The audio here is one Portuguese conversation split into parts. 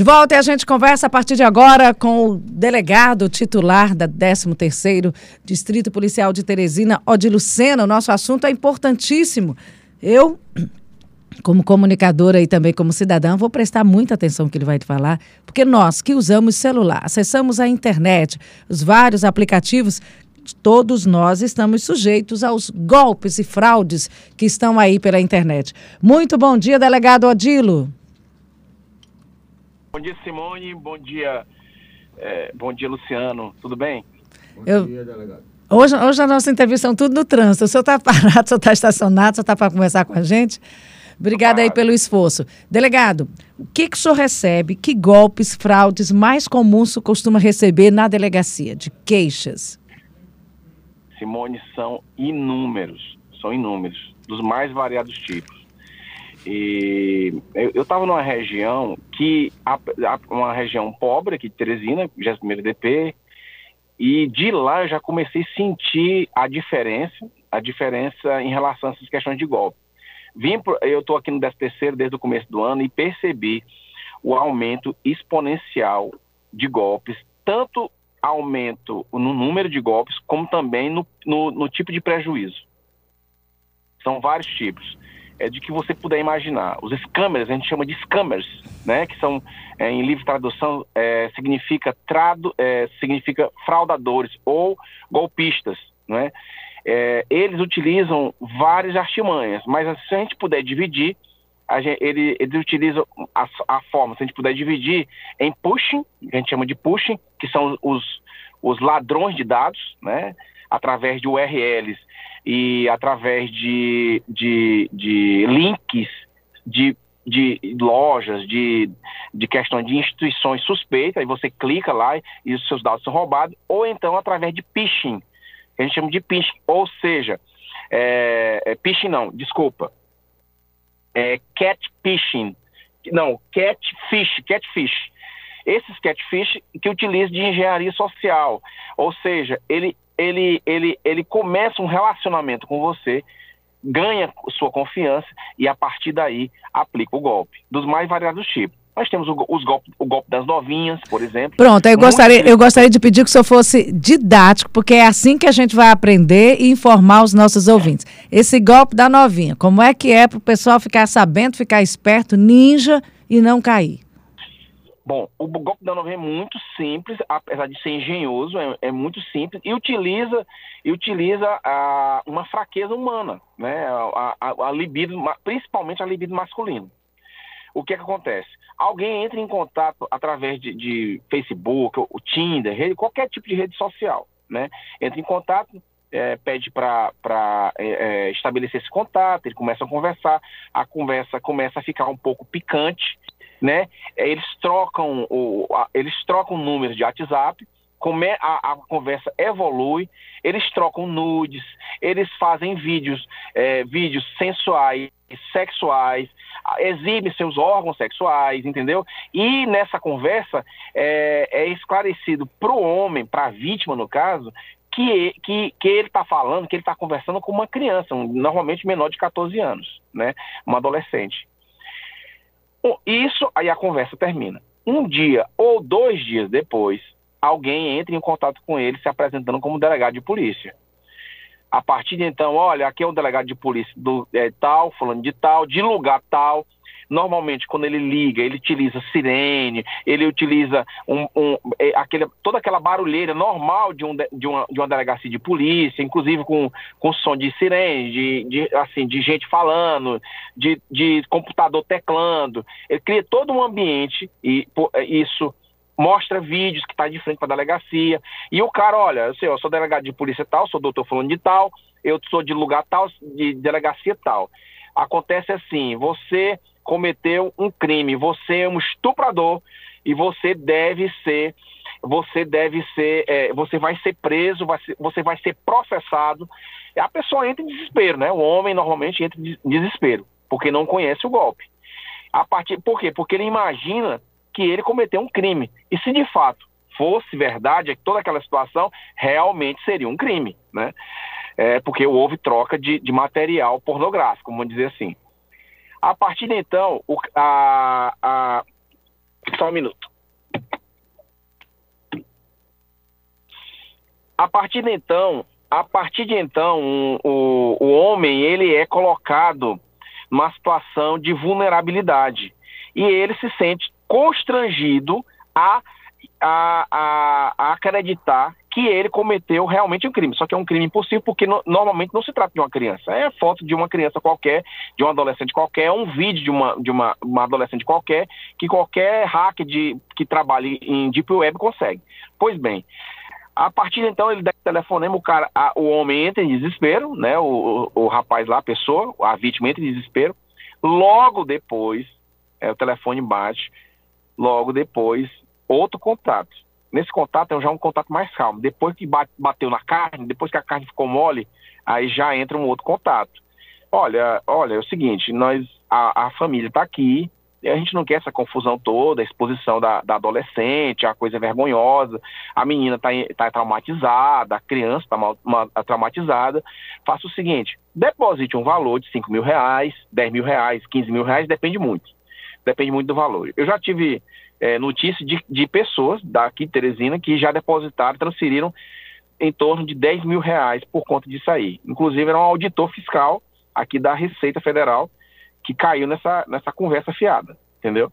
De volta e a gente conversa a partir de agora com o delegado titular da 13º Distrito Policial de Teresina, Odilo Sena. O nosso assunto é importantíssimo. Eu, como comunicadora e também como cidadã, vou prestar muita atenção no que ele vai te falar, porque nós que usamos celular, acessamos a internet, os vários aplicativos, todos nós estamos sujeitos aos golpes e fraudes que estão aí pela internet. Muito bom dia, delegado Odilo. Bom dia, Simone. Bom dia, é, bom dia, Luciano. Tudo bem? Bom Eu... dia, delegado. Hoje, hoje a nossa entrevista é tudo no trânsito. O senhor está parado, o senhor está estacionado, o senhor está para conversar com a gente? Obrigada aí pelo esforço. Delegado, o que, que o senhor recebe, que golpes, fraudes mais comuns o senhor costuma receber na delegacia de queixas? Simone, são inúmeros, são inúmeros, dos mais variados tipos. E eu estava numa região que, uma região pobre aqui de Teresina, 21 DP, e de lá eu já comecei a sentir a diferença, a diferença em relação a essas questões de golpe. Vim, eu estou aqui no 13 desde o começo do ano e percebi o aumento exponencial de golpes, tanto aumento no número de golpes, como também no, no, no tipo de prejuízo. São vários tipos é, de que você puder imaginar. Os scammers, a gente chama de scammers, né, que são, é, em livre tradução, é, significa, trado, é, significa fraudadores ou golpistas, né? É, eles utilizam várias artimanhas, mas se a gente puder dividir, gente, ele, eles utilizam a, a, forma, se a gente puder dividir, em pushing, que a gente chama de pushing, que são os, os ladrões de dados, né? Através de URLs e através de, de, de links de, de lojas, de, de questão de instituições suspeitas, aí você clica lá e os seus dados são roubados, ou então através de phishing, que a gente chama de phishing, ou seja, é, é, phishing não, desculpa, é catfishing, não, catfish, catfish, esses catfish que utilizam de engenharia social, ou seja, ele ele, ele, ele começa um relacionamento com você, ganha sua confiança e a partir daí aplica o golpe, dos mais variados tipos. Nós temos o, os golpe, o golpe das novinhas, por exemplo. Pronto, eu gostaria, eu gostaria de pedir que o senhor fosse didático, porque é assim que a gente vai aprender e informar os nossos ouvintes. Esse golpe da novinha, como é que é para o pessoal ficar sabendo, ficar esperto, ninja e não cair? Bom, o golpe da novela é muito simples, apesar de ser engenhoso, é, é muito simples e utiliza, e utiliza a, uma fraqueza humana, né? A, a, a, libido, principalmente a libido masculina. O que, é que acontece? Alguém entra em contato através de, de Facebook, o Tinder, rede, qualquer tipo de rede social, né? Entra em contato, é, pede para é, é, estabelecer esse contato, ele começa a conversar, a conversa começa a ficar um pouco picante, né? Eles trocam o, eles trocam números de WhatsApp, come, a, a, conversa evolui, eles trocam nudes, eles fazem vídeos, é, vídeos sensuais, sexuais, exibem seus órgãos sexuais, entendeu? E nessa conversa é, é esclarecido para o homem, para a vítima no caso, que, que, que ele está falando, que ele está conversando com uma criança, um, normalmente menor de 14 anos, né? Uma adolescente. Isso, aí a conversa termina. Um dia ou dois dias depois, alguém entra em contato com ele se apresentando como delegado de polícia. A partir de então, olha, aqui é o delegado de polícia do é, tal, falando de tal, de lugar tal, Normalmente, quando ele liga, ele utiliza sirene, ele utiliza um, um, é, aquele, toda aquela barulheira normal de, um, de, uma, de uma delegacia de polícia, inclusive com, com som de sirene, de, de, assim, de gente falando, de, de computador teclando. Ele cria todo um ambiente e é, isso mostra vídeos que está de frente para a delegacia. E o cara, olha, eu, sei, eu sou delegado de polícia tal, sou doutor falando de tal, eu sou de lugar tal, de delegacia tal. Acontece assim, você cometeu um crime, você é um estuprador e você deve ser, você deve ser, é, você vai ser preso, vai ser, você vai ser processado. A pessoa entra em desespero, né? O homem normalmente entra em desespero, porque não conhece o golpe. A partir, por quê? Porque ele imagina que ele cometeu um crime. E se de fato fosse verdade, é que toda aquela situação realmente seria um crime, né? É, porque houve troca de, de material pornográfico, vamos dizer assim. A partir de então, o, a, a, Só um minuto. A partir de então, a partir de então, o, o homem ele é colocado numa situação de vulnerabilidade e ele se sente constrangido a, a, a, a acreditar que ele cometeu realmente um crime. Só que é um crime impossível porque no, normalmente não se trata de uma criança. É foto de uma criança qualquer, de um adolescente qualquer, um vídeo de uma, de uma, uma adolescente qualquer, que qualquer hacker de, que trabalhe em Deep Web consegue. Pois bem, a partir de então ele dá telefonema, o cara, a, o homem entra em desespero, né? O, o, o, rapaz lá, a pessoa, a vítima entra em desespero. Logo depois, é, o telefone bate. Logo depois, outro contato Nesse contato é já um contato mais calmo. Depois que bate, bateu na carne, depois que a carne ficou mole, aí já entra um outro contato. Olha, olha, é o seguinte, nós, a, a família está aqui, a gente não quer essa confusão toda, a exposição da, da adolescente, a coisa vergonhosa, a menina está tá traumatizada, a criança está traumatizada. Faça o seguinte, deposite um valor de 5 mil reais, 10 mil reais, 15 mil reais, depende muito. Depende muito do valor. Eu já tive é, notícia de, de pessoas daqui de Teresina que já depositaram, transferiram em torno de 10 mil reais por conta disso aí. Inclusive, era um auditor fiscal aqui da Receita Federal que caiu nessa, nessa conversa fiada, entendeu?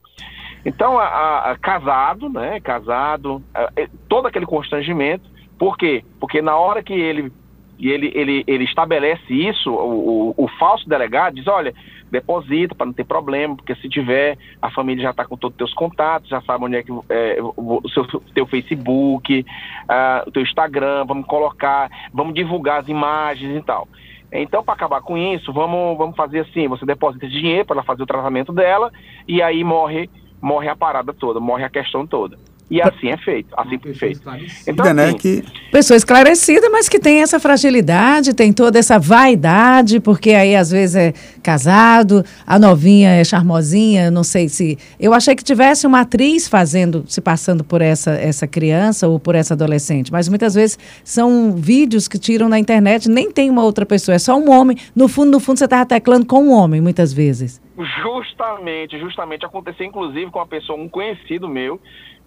Então, a, a, casado, né, casado, a, é, todo aquele constrangimento, por quê? Porque na hora que ele, ele, ele, ele estabelece isso, o, o, o falso delegado diz, olha, deposita para não ter problema, porque se tiver, a família já está com todos os teus contatos, já sabe onde é que é, o seu teu Facebook, uh, o teu Instagram, vamos colocar, vamos divulgar as imagens e tal. Então, para acabar com isso, vamos, vamos fazer assim: você deposita esse dinheiro para ela fazer o tratamento dela, e aí morre, morre a parada toda, morre a questão toda. E assim é feito, assim foi feito. Então, né, assim, que... Pessoa esclarecida, mas que tem essa fragilidade, tem toda essa vaidade, porque aí às vezes é casado, a novinha é charmosinha, não sei se... Eu achei que tivesse uma atriz fazendo, se passando por essa, essa criança ou por essa adolescente, mas muitas vezes são vídeos que tiram na internet, nem tem uma outra pessoa, é só um homem. No fundo, no fundo, você estava teclando com um homem, muitas vezes. Justamente, justamente. Aconteceu, inclusive, com uma pessoa, um conhecido meu,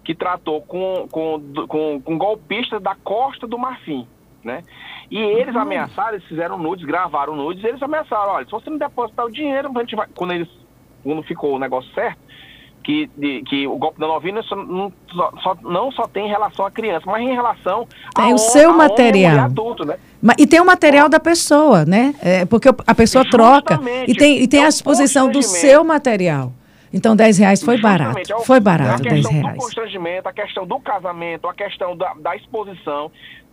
que tratou com, com, com, com golpistas da Costa do Marfim, né? E eles uhum. ameaçaram, eles fizeram nudes, gravaram nudes, eles ameaçaram, olha, se você não depositar o dinheiro, a gente vai... Quando eles, quando ficou o negócio certo, que, de, que o golpe da novinha só, não, só, não só tem em relação à criança, mas em relação tem o seu material. Adulto, né? E tem o material da pessoa, né? É, porque a pessoa Justamente. troca e tem, e tem a exposição do seu material. Então, 10 reais foi barato. É foi barato, 10 reais. A questão do constrangimento, a questão do casamento, a questão da, da exposição,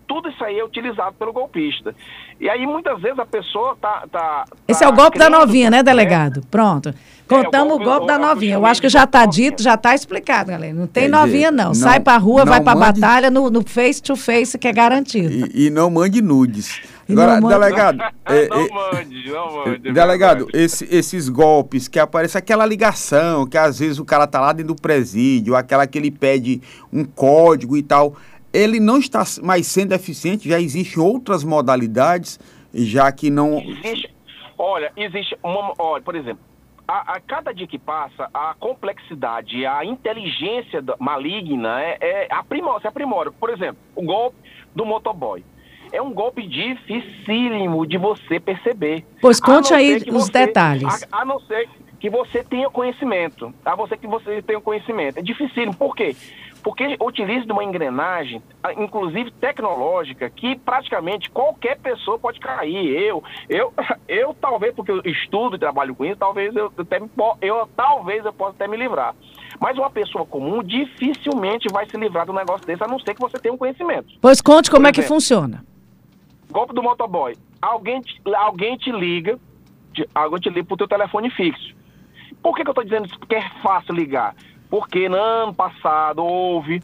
tudo isso aí é utilizado pelo golpista. E aí, muitas vezes, a pessoa tá. tá, tá Esse é o golpe da novinha, né, delegado? Pronto. Contamos é, o golpe, o golpe da novinha. Eu acho que já está dito, já está explicado, galera. Não tem Quer novinha, não. não. Sai pra rua, vai pra mande... batalha no, no face to face, que é garantido. E, e não mande nudes. Agora, delegado. é, não mande, não mande. Delegado, esse, esses golpes que aparece aquela ligação, que às vezes o cara tá lá dentro do presídio, aquela que ele pede um código e tal ele não está mais sendo eficiente, já existem outras modalidades, já que não. Existe, olha, existe uma. Olha, por exemplo, a, a, cada dia que passa, a complexidade, a inteligência maligna é, é aprimora, se aprimora. Por exemplo, o golpe do motoboy. É um golpe dificílimo de você perceber. Pois conte aí os você, detalhes. A, a, não ser que você tenha conhecimento. A você que você tenha conhecimento. É dificílimo. Por quê? porque utiliza de uma engrenagem, inclusive tecnológica, que praticamente qualquer pessoa pode cair. Eu, eu, eu talvez porque eu estudo e trabalho com isso, talvez eu, até, eu talvez eu possa até me livrar. Mas uma pessoa comum dificilmente vai se livrar do negócio desse, a não ser que você tenha um conhecimento. Pois conte como é que funciona. Golpe do motoboy. Alguém te, alguém te liga, te, alguém te liga pro teu telefone fixo. Por que, que eu estou dizendo que é fácil ligar? Porque no ano passado houve,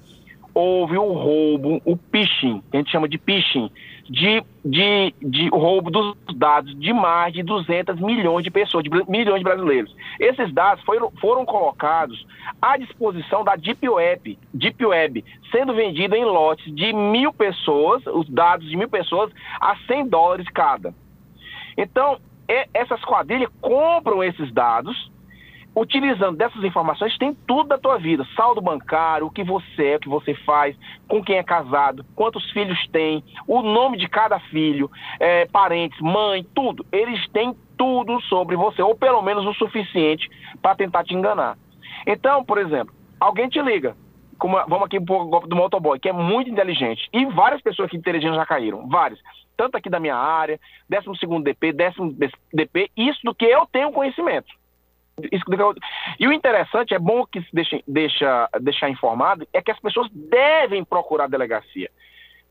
houve o roubo, o phishing, que a gente chama de phishing, de, de, de roubo dos dados de mais de 200 milhões de pessoas, de milhões de brasileiros. Esses dados foram, foram colocados à disposição da Deep Web, Deep Web, sendo vendido em lotes de mil pessoas, os dados de mil pessoas, a 100 dólares cada. Então, essas quadrilhas compram esses dados utilizando dessas informações, tem tudo da tua vida: saldo bancário, o que você é, o que você faz, com quem é casado, quantos filhos tem, o nome de cada filho, é, parentes, mãe, tudo. Eles têm tudo sobre você, ou pelo menos o suficiente para tentar te enganar. Então, por exemplo, alguém te liga, como, vamos aqui um pouco do motoboy, que é muito inteligente, e várias pessoas aqui inteligentes já caíram, várias, tanto aqui da minha área, 12 DP, décimo DP, isso do que eu tenho conhecimento. Isso, e o interessante, é bom que se deixe, deixa, deixar informado, é que as pessoas devem procurar a delegacia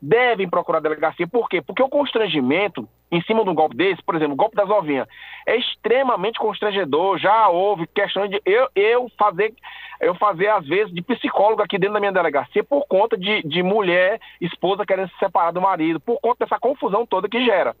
devem procurar a delegacia. Por quê? Porque o constrangimento em cima de um golpe desse, por exemplo, o golpe das ovinhas, é extremamente constrangedor. Já houve questões de eu, eu fazer, eu fazer às vezes de psicólogo aqui dentro da minha delegacia por conta de, de mulher, esposa querendo se separar do marido, por conta dessa confusão toda que gera.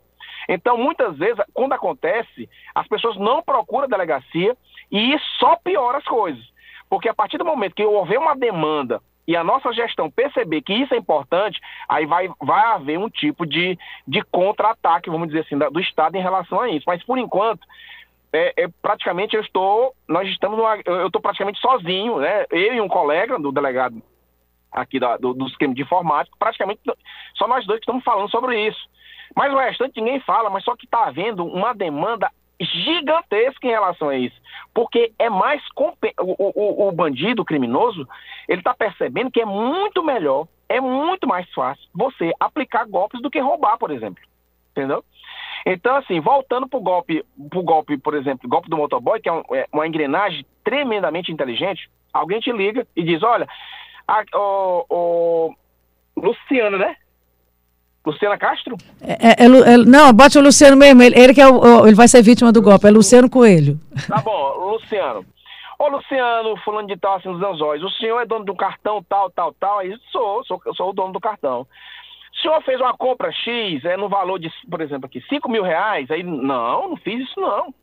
Então, muitas vezes, quando acontece, as pessoas não procuram a delegacia e só piora as coisas. Porque a partir do momento que houver uma demanda e a nossa gestão perceber que isso é importante, aí vai, vai haver um tipo de, de contra-ataque, vamos dizer assim, do Estado em relação a isso. Mas por enquanto, é, é, praticamente eu estou, nós estamos, numa, eu estou praticamente sozinho, né? Eu e um colega do delegado aqui da, do, do esquema de informática, praticamente só nós dois que estamos falando sobre isso. Mas o restante ninguém fala, mas só que está havendo uma demanda gigantesca em relação a isso. Porque é mais. O, o, o bandido, o criminoso, ele está percebendo que é muito melhor, é muito mais fácil você aplicar golpes do que roubar, por exemplo. Entendeu? Então, assim, voltando para o golpe, pro golpe, por exemplo, golpe do motoboy, que é, um, é, uma engrenagem tremendamente inteligente, alguém te liga e diz, olha, a, o, o Luciano, né? Luciana Castro? É, é, é, não, bote o Luciano mesmo. Ele, ele que é o, ele vai ser vítima do golpe. É Luciano Coelho. Tá bom, Luciano. Ô, Luciano, fulano de tal, assim, dos anzóis, o senhor é dono do cartão tal, tal, tal? Aí, sou, sou, sou o dono do cartão. O senhor fez uma compra X, é no valor de, por exemplo, aqui, 5 mil reais? Aí, não, não fiz isso, não.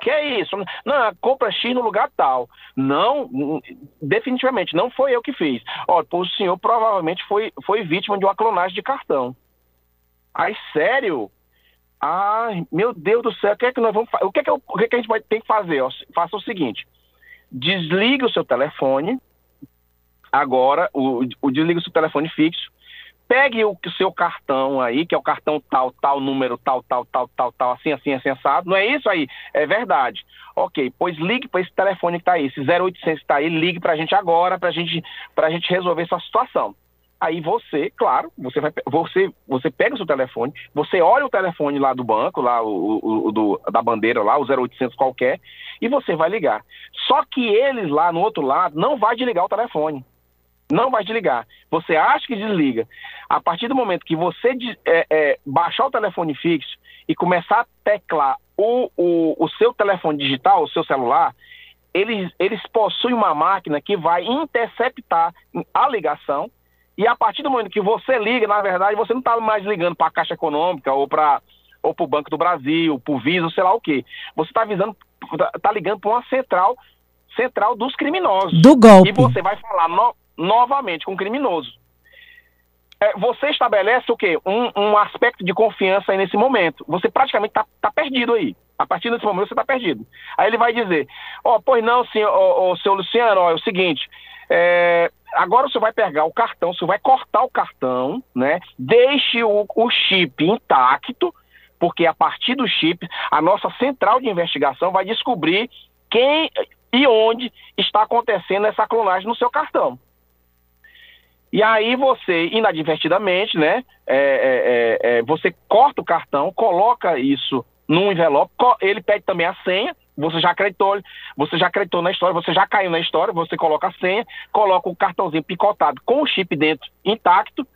Que é isso? Não, compra X no lugar tal. Não, definitivamente, não foi eu que fiz. Ó, o senhor provavelmente foi, foi vítima de uma clonagem de cartão. Ai, sério? Ai, meu Deus do céu, o que é que nós vamos fazer? O que é que, eu, o que, é que a gente vai ter que fazer? Ó, faça o seguinte: desligue o seu telefone, agora, o, o desligue o seu telefone fixo, pegue o, o seu cartão aí, que é o cartão tal, tal, número tal, tal, tal, tal, tal, assim, assim, assim, assado. Não é isso aí? É verdade. Ok, pois ligue para esse telefone que está aí, esse 0800 que está aí, ligue para a gente agora, para gente, a gente resolver essa situação. Aí você, claro, você vai, você, você pega o seu telefone, você olha o telefone lá do banco, lá o, o, o do, da bandeira lá, o 0800 qualquer, e você vai ligar. Só que eles lá no outro lado não vai desligar o telefone. Não vai desligar. Você acha que desliga. A partir do momento que você é, é, baixar o telefone fixo e começar a teclar o, o, o seu telefone digital, o seu celular, eles, eles possuem uma máquina que vai interceptar a ligação e a partir do momento que você liga, na verdade, você não está mais ligando para a Caixa Econômica ou para ou o Banco do Brasil, para o Visa, sei lá o quê. Você está avisando, está ligando para uma central, central dos criminosos. Do golpe. E você vai falar no, novamente com o criminoso. É, você estabelece o quê? Um, um, aspecto de confiança aí nesse momento. Você praticamente está tá perdido aí. A partir desse momento você está perdido. Aí ele vai dizer, ó, oh, pois não, senhor, oh, oh, senhor Luciano, ó, é o seguinte, é, agora você vai pegar o cartão, você vai cortar o cartão, né? Deixe o, o chip intacto, porque a partir do chip, a nossa central de investigação vai descobrir quem e onde está acontecendo essa clonagem no seu cartão. E aí você, inadvertidamente, né, é, é, é, é você corta o cartão, coloca isso num envelope, ele pede também a senha, você já acreditou, você já acreditou na história, você já caiu na história, você coloca a senha, coloca o cartãozinho picotado com o chip dentro intacto,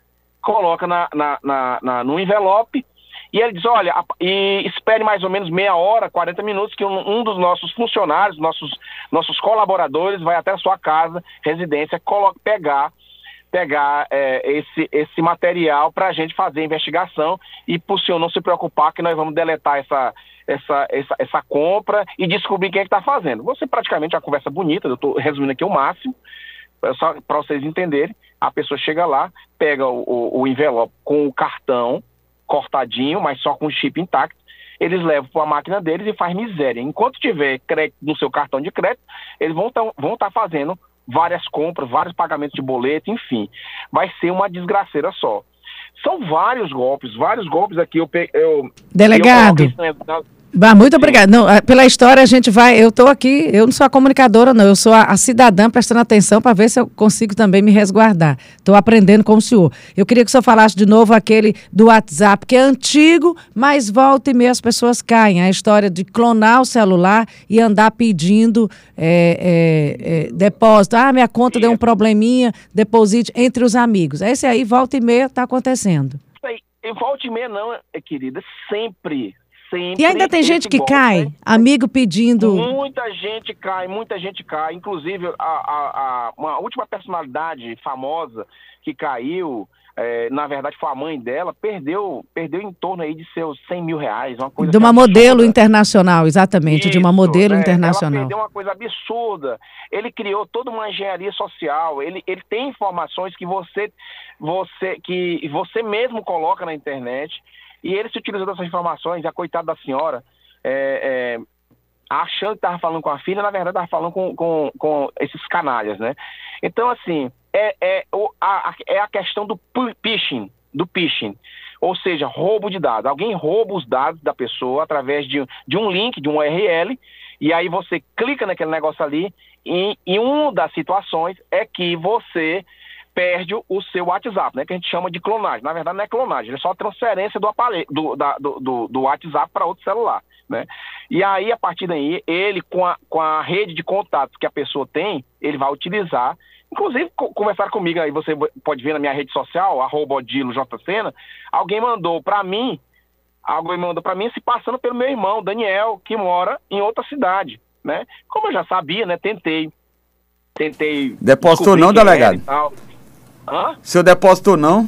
coloca na, na, na, na no envelope e ele diz, olha, e espere mais ou menos meia hora, 40 minutos, que um, um dos nossos funcionários, nossos, nossos colaboradores, vai até a sua casa, residência, coloca, pegar pegar é, esse, esse material para a gente fazer a investigação e por senhor não se preocupar que nós vamos deletar essa, essa, essa, essa compra e descobrir quem é que está fazendo. Você praticamente é uma conversa bonita, eu estou resumindo aqui o máximo, é só para vocês entenderem. A pessoa chega lá, pega o, o, o envelope com o cartão cortadinho, mas só com o chip intacto, eles levam para a máquina deles e faz miséria. Enquanto tiver crédito no seu cartão de crédito, eles vão estar vão tá fazendo várias compras, vários pagamentos de boleto, enfim. Vai ser uma desgraceira só. São vários golpes, vários golpes aqui. Eu, eu Delegado. Eu Bah, muito obrigada. Não, ah, pela história a gente vai. Eu estou aqui, eu não sou a comunicadora, não. Eu sou a, a cidadã prestando atenção para ver se eu consigo também me resguardar. Estou aprendendo com o senhor. Eu queria que o senhor falasse de novo aquele do WhatsApp, que é antigo, mas volta e meia as pessoas caem. A história de clonar o celular e andar pedindo é, é, é, depósito. Ah, minha conta deu um probleminha, deposite entre os amigos. Esse aí, volta e meia, está acontecendo. Volta e meia não, querida, sempre, sempre. E ainda tem gente que cai, né? amigo pedindo. Muita gente cai, muita gente cai. Inclusive, a, a, a uma última personalidade famosa que caiu, é, na verdade foi a mãe dela, perdeu, perdeu em torno aí de seus 100 mil reais, uma coisa De uma modelo internacional, exatamente, Isso, de uma modelo é, internacional. Ela perdeu uma coisa absurda. Ele criou toda uma engenharia social, ele, ele tem informações que você, você, que você mesmo coloca na internet, e ele se utilizou dessas informações, a coitada da senhora, é, é, achando que estava falando com a filha, na verdade estava falando com, com, com, esses canalhas, né? Então, assim, é, é, a, é a questão do phishing, do phishing, ou seja, roubo de dados. Alguém rouba os dados da pessoa através de, de um link, de um URL, e aí você clica naquele negócio ali, e, e uma das situações é que você perde o seu WhatsApp, né? Que a gente chama de clonagem. Na verdade, não é clonagem, é só transferência do aparelho, do, da, do, do, do WhatsApp para outro celular. Né? E aí, a partir daí, ele, com a, com a rede de contatos que a pessoa tem, ele vai utilizar. Inclusive, conversar comigo aí, você pode ver na minha rede social, arroba Odilo J. Sena, alguém mandou para mim, alguém mandou para mim se passando pelo meu irmão, Daniel, que mora em outra cidade. Né? Como eu já sabia, né? Tentei. Tentei. Depositou não, delegado? Hã? Seu depósito não?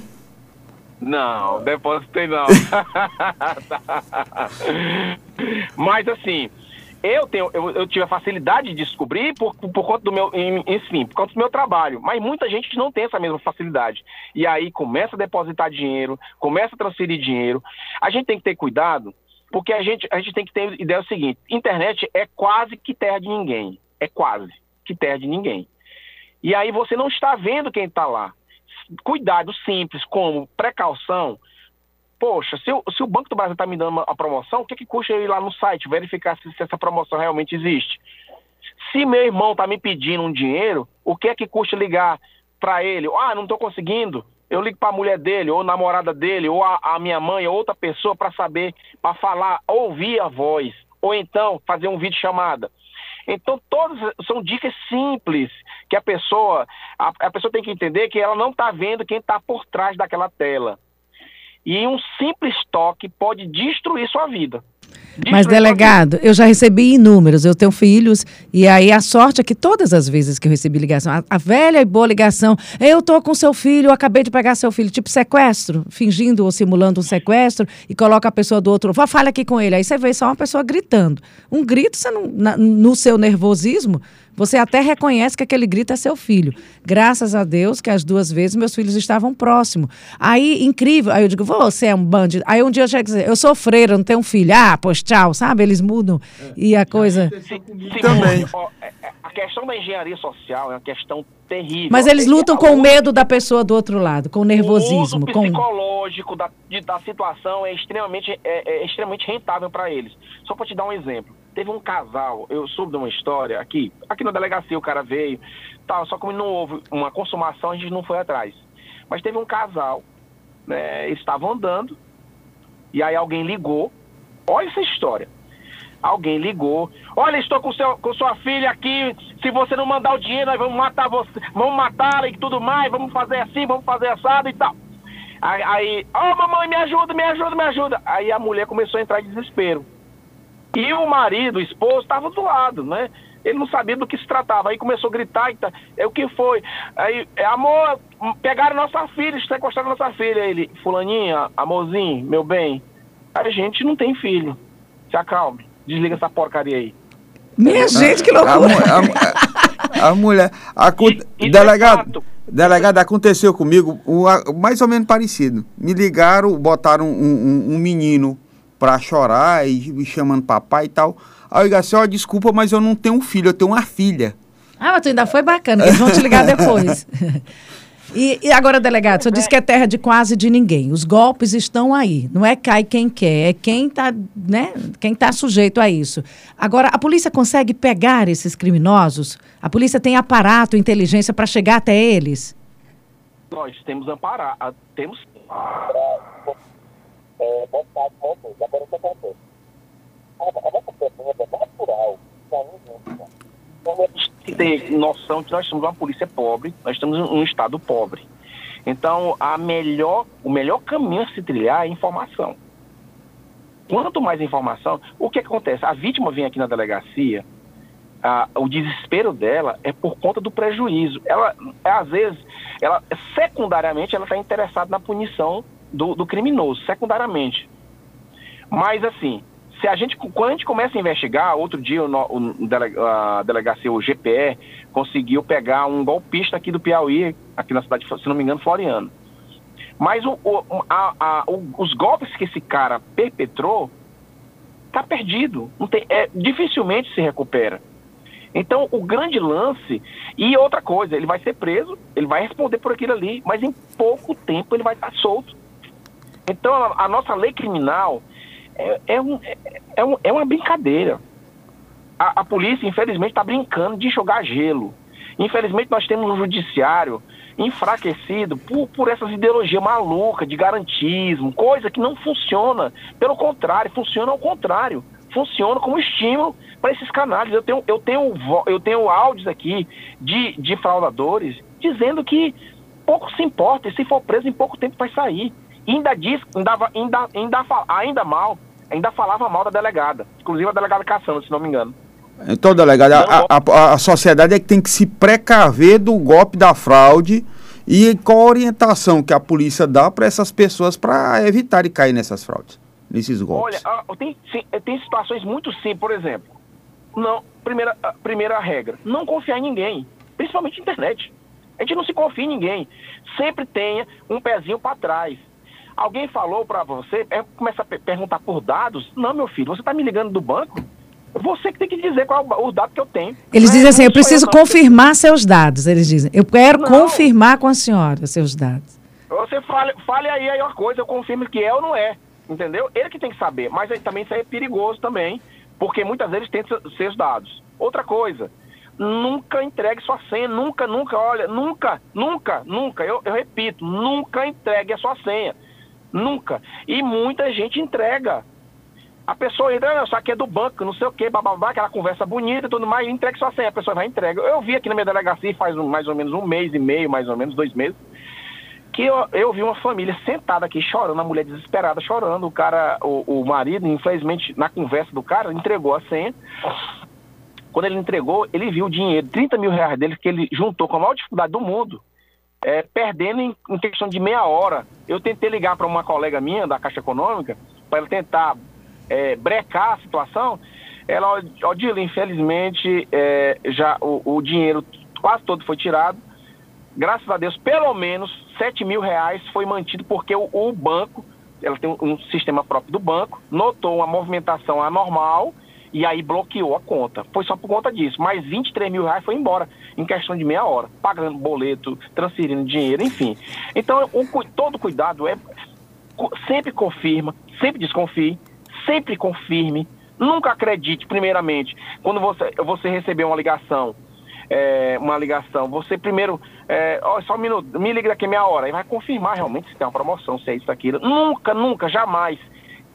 Não, depositei não. Mas assim, eu tenho, eu, eu, tive a facilidade de descobrir por, por conta do meu, enfim, por conta do meu trabalho. Mas muita gente não tem essa mesma facilidade. E aí começa a depositar dinheiro, começa a transferir dinheiro. A gente tem que ter cuidado, porque a gente, a gente tem que ter ideia do seguinte: internet é quase que terra de ninguém. É quase que terra de ninguém. E aí você não está vendo quem está lá cuidado simples, como precaução. Poxa, se, se o Banco do Brasil está me dando uma, promoção, o que, que custa eu ir lá no site verificar se, se essa promoção realmente existe? Se meu irmão está me pedindo um dinheiro, o que é que custa ligar para ele? Ah, não estou conseguindo. Eu ligo para a mulher dele, ou namorada dele, ou a, a minha mãe, ou outra pessoa para saber, para falar, ouvir a voz, ou então fazer um vídeo chamada. Então, todas são dicas simples que a pessoa, a, a pessoa tem que entender que ela não está vendo quem está por trás daquela tela. E um simples toque pode destruir sua vida. Mas, delegado, eu já recebi inúmeros. Eu tenho filhos, e aí a sorte é que todas as vezes que eu recebi ligação, a, a velha e boa ligação, eu tô com seu filho, eu acabei de pegar seu filho, tipo sequestro, fingindo ou simulando um sequestro, e coloca a pessoa do outro, vá, fala aqui com ele. Aí você vê só uma pessoa gritando. Um grito, você não, na, no seu nervosismo, você até reconhece que aquele grito é seu filho. Graças a Deus que as duas vezes meus filhos estavam próximos. Aí, incrível. Aí eu digo, você é um bandido. Aí um dia eu chego dizer, eu sou freira, não tenho filho. Ah, pois tchau, sabe? Eles mudam. É. E a coisa. Sim, também. É, é, a questão da engenharia social é uma questão terrível. Mas eles lutam com o medo da pessoa do outro lado, com o nervosismo. O uso psicológico com... da, de, da situação é extremamente, é, é extremamente rentável para eles. Só para te dar um exemplo. Teve um casal, eu soube de uma história aqui, aqui na delegacia o cara veio, tal, só que não houve uma consumação, a gente não foi atrás. Mas teve um casal, né, eles estavam andando, e aí alguém ligou, olha essa história. Alguém ligou, olha, estou com, seu, com sua filha aqui, se você não mandar o dinheiro, nós vamos matar você, vamos matá-la e tudo mais, vamos fazer assim, vamos fazer assado e tal. Aí, oh, mamãe, me ajuda, me ajuda, me ajuda. Aí a mulher começou a entrar em desespero. E o marido, o esposo, estava do lado, né? Ele não sabia do que se tratava. Aí começou a gritar, e tá, é o que foi? Aí, é, amor, pegaram nossa filha, sequestraram nossa filha. Ele, fulaninha, amorzinho, meu bem, a gente não tem filho. Se acalme, desliga essa porcaria aí. Minha gente, que loucura! A, a, a mulher, a, e, delegado, é delegado, aconteceu comigo um, mais ou menos parecido. Me ligaram, botaram um, um, um menino pra chorar e me chamando papai e tal. Aí eu digo assim, ó, oh, desculpa, mas eu não tenho um filho, eu tenho uma filha. Ah, mas tu ainda foi bacana, eles vão te ligar depois. E, e, agora, delegado, você disse que é terra de quase de ninguém. Os golpes estão aí. Não é cai quem quer, é quem está né, quem tá sujeito a isso. Agora, a polícia consegue pegar esses criminosos? A polícia tem aparato, inteligência para chegar até eles? Nós temos aparato, temos ter noção que nós somos uma polícia pobre, nós estamos um estado pobre. Então, a melhor, o melhor caminho a se trilhar é informação. Quanto mais informação, o que acontece? A vítima vem aqui na delegacia, a, o desespero dela é por conta do prejuízo. Ela, às vezes, ela secundariamente, ela está interessada na punição do, do criminoso, secundariamente. Mas, assim, se a gente, quando a gente começa a investigar, outro dia o, o a delegacia, o GPE, conseguiu pegar um golpista aqui do Piauí, aqui na cidade, se não me engano, Floriano. Mas o, a, a, os golpes que esse cara perpetrou, tá perdido. Não tem, é, dificilmente se recupera. Então, o grande lance. E outra coisa, ele vai ser preso, ele vai responder por aquilo ali, mas em pouco tempo ele vai estar solto. Então, a, a nossa lei criminal é, é, um, é, um, é uma brincadeira. A, a polícia, infelizmente, está brincando de jogar gelo. Infelizmente, nós temos um judiciário enfraquecido por, por essas ideologias malucas de garantismo, coisa que não funciona. Pelo contrário, funciona ao contrário. Funciona como estímulo para esses canais. Eu tenho, eu tenho, eu tenho áudios aqui de, de fraudadores dizendo que pouco se importa, e se for preso em pouco tempo vai sair. E ainda diz, ainda, ainda, ainda, ainda mal, ainda falava mal da delegada. Inclusive a delegada Caçando, se não me engano. Então, delegado, a, a, a, sociedade é que tem que se precaver do golpe da fraude e qual a orientação que a polícia dá para essas pessoas para evitar de cair nessas fraudes, nesses golpes? Olha, tem, tem situações muito simples, por exemplo. Não, primeira, primeira regra, não confiar em ninguém, principalmente na internet. A gente não se confia em ninguém. Sempre tenha um pezinho para trás. Alguém falou para você, é, começa a perguntar por dados. Não, meu filho, você está me ligando do banco? Você que tem que dizer qual é o dado que eu tenho. Eles dizem assim, eu preciso eu, confirmar seus dados. Eles dizem, eu quero não. confirmar com a senhora seus dados. Você fale, fale aí aí uma coisa, eu confirmo que é ou não é. Entendeu? Ele que tem que saber. Mas aí, também isso aí é perigoso também, porque muitas vezes tem seus dados. Outra coisa, nunca entregue sua senha, nunca, nunca, olha, nunca, nunca, nunca, eu, eu repito, nunca entregue a sua senha. Nunca. E muita gente entrega. A pessoa entra, ah, só que é do banco, não sei o que, bababá, aquela conversa bonita e tudo mais, entrega só senha, a pessoa vai entrega. Eu vi aqui na minha delegacia faz mais ou menos um mês e meio, mais ou menos dois meses, que eu, eu vi uma família sentada aqui chorando, a mulher desesperada chorando, o cara, o, o marido, infelizmente, na conversa do cara, entregou a senha. Quando ele entregou, ele viu o dinheiro, 30 mil reais dele, que ele juntou com a maior dificuldade do mundo, é, perdendo em, em, questão de meia hora. Eu tentei ligar para uma colega minha da Caixa Econômica para ela tentar é, brecar a situação. Ela, Odila, infelizmente, é, já o, o, dinheiro quase todo foi tirado. Graças a Deus, pelo menos 7 mil reais foi mantido porque o, o banco, ela tem um, um sistema próprio do banco, notou uma movimentação anormal e aí bloqueou a conta. Foi só por conta disso. Mas 23 mil reais foi embora em questão de meia hora, pagando boleto, transferindo dinheiro, enfim. Então, o, todo cuidado é sempre confirma, sempre desconfie, sempre confirme, nunca acredite, primeiramente, quando você, você receber uma ligação, é, uma ligação, você primeiro, é, ó, só um minuto, me liga daqui meia hora, e vai confirmar realmente se tem uma promoção, se é isso, aquilo. Nunca, nunca, jamais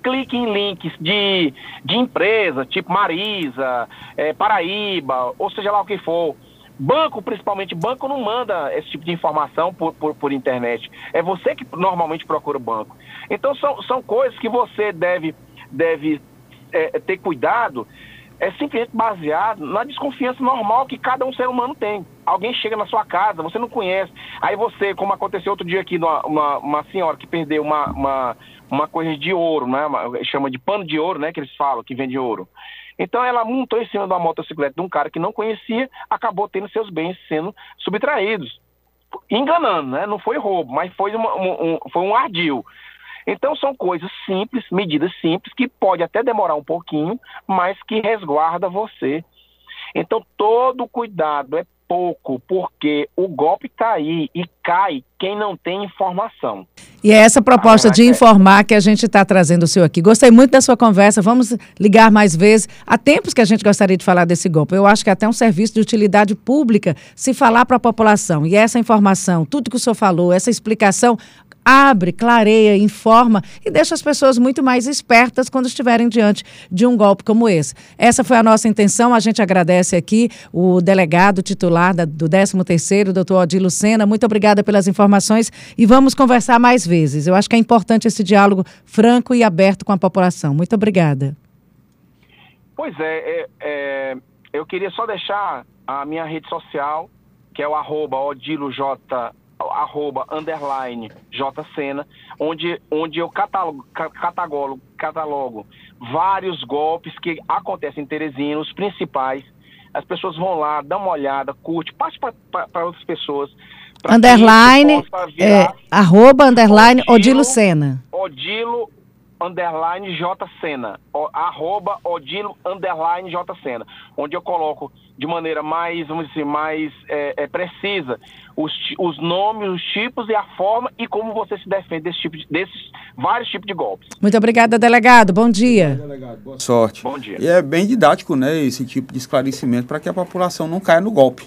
clique em links de, de empresa, tipo Marisa, é, Paraíba, ou seja lá o que for. Banco, principalmente, banco não manda esse tipo de informação por, por, por internet. É você que normalmente procura o banco. Então, são, são coisas que você deve, deve é, ter cuidado, é simplesmente baseado na desconfiança normal que cada um ser humano tem. Alguém chega na sua casa, você não conhece. Aí você, como aconteceu outro dia aqui, uma, uma, uma senhora que perdeu uma, uma uma coisa de ouro, né? Chama de pano de ouro, né? Que eles falam, que vende ouro. Então ela montou em cima de uma motocicleta de um cara que não conhecia, acabou tendo seus bens sendo subtraídos. Enganando, né? Não foi roubo, mas foi, uma, um, foi um ardil. Então são coisas simples, medidas simples, que pode até demorar um pouquinho, mas que resguarda você. Então todo cuidado é pouco, porque o golpe está aí e cai quem não tem informação. E é essa proposta ah, de é. informar que a gente está trazendo o senhor aqui. Gostei muito da sua conversa. Vamos ligar mais vezes. Há tempos que a gente gostaria de falar desse golpe. Eu acho que é até um serviço de utilidade pública se falar para a população. E essa informação, tudo que o senhor falou, essa explicação, abre, clareia, informa e deixa as pessoas muito mais espertas quando estiverem diante de um golpe como esse. Essa foi a nossa intenção. A gente agradece aqui o delegado titular da, do 13º, doutor Odilo Sena. Muito obrigada pelas informações e vamos conversar mais vezes. Eu acho que é importante esse diálogo franco e aberto com a população. Muito obrigada. Pois é, é, é eu queria só deixar a minha rede social, que é o arroba arroba, underline, jcena, onde, onde eu catalogo, catalogo, catalogo vários golpes que acontecem em Teresina, os principais. As pessoas vão lá, dão uma olhada, curte, passe para outras pessoas. Underline, é, arroba, underline, Odilo, Odilo Sena. Odilo, underline, J Sena. Arroba, Odilo, underline, J Sena. Onde eu coloco de maneira mais, vamos dizer, mais é, é, precisa os, os nomes, os tipos e a forma e como você se defende desse tipo de, desses vários tipos de golpes. Muito obrigada, delegado. Bom dia. delegado. Boa sorte. Bom dia. E é bem didático, né, esse tipo de esclarecimento para que a população não caia no golpe.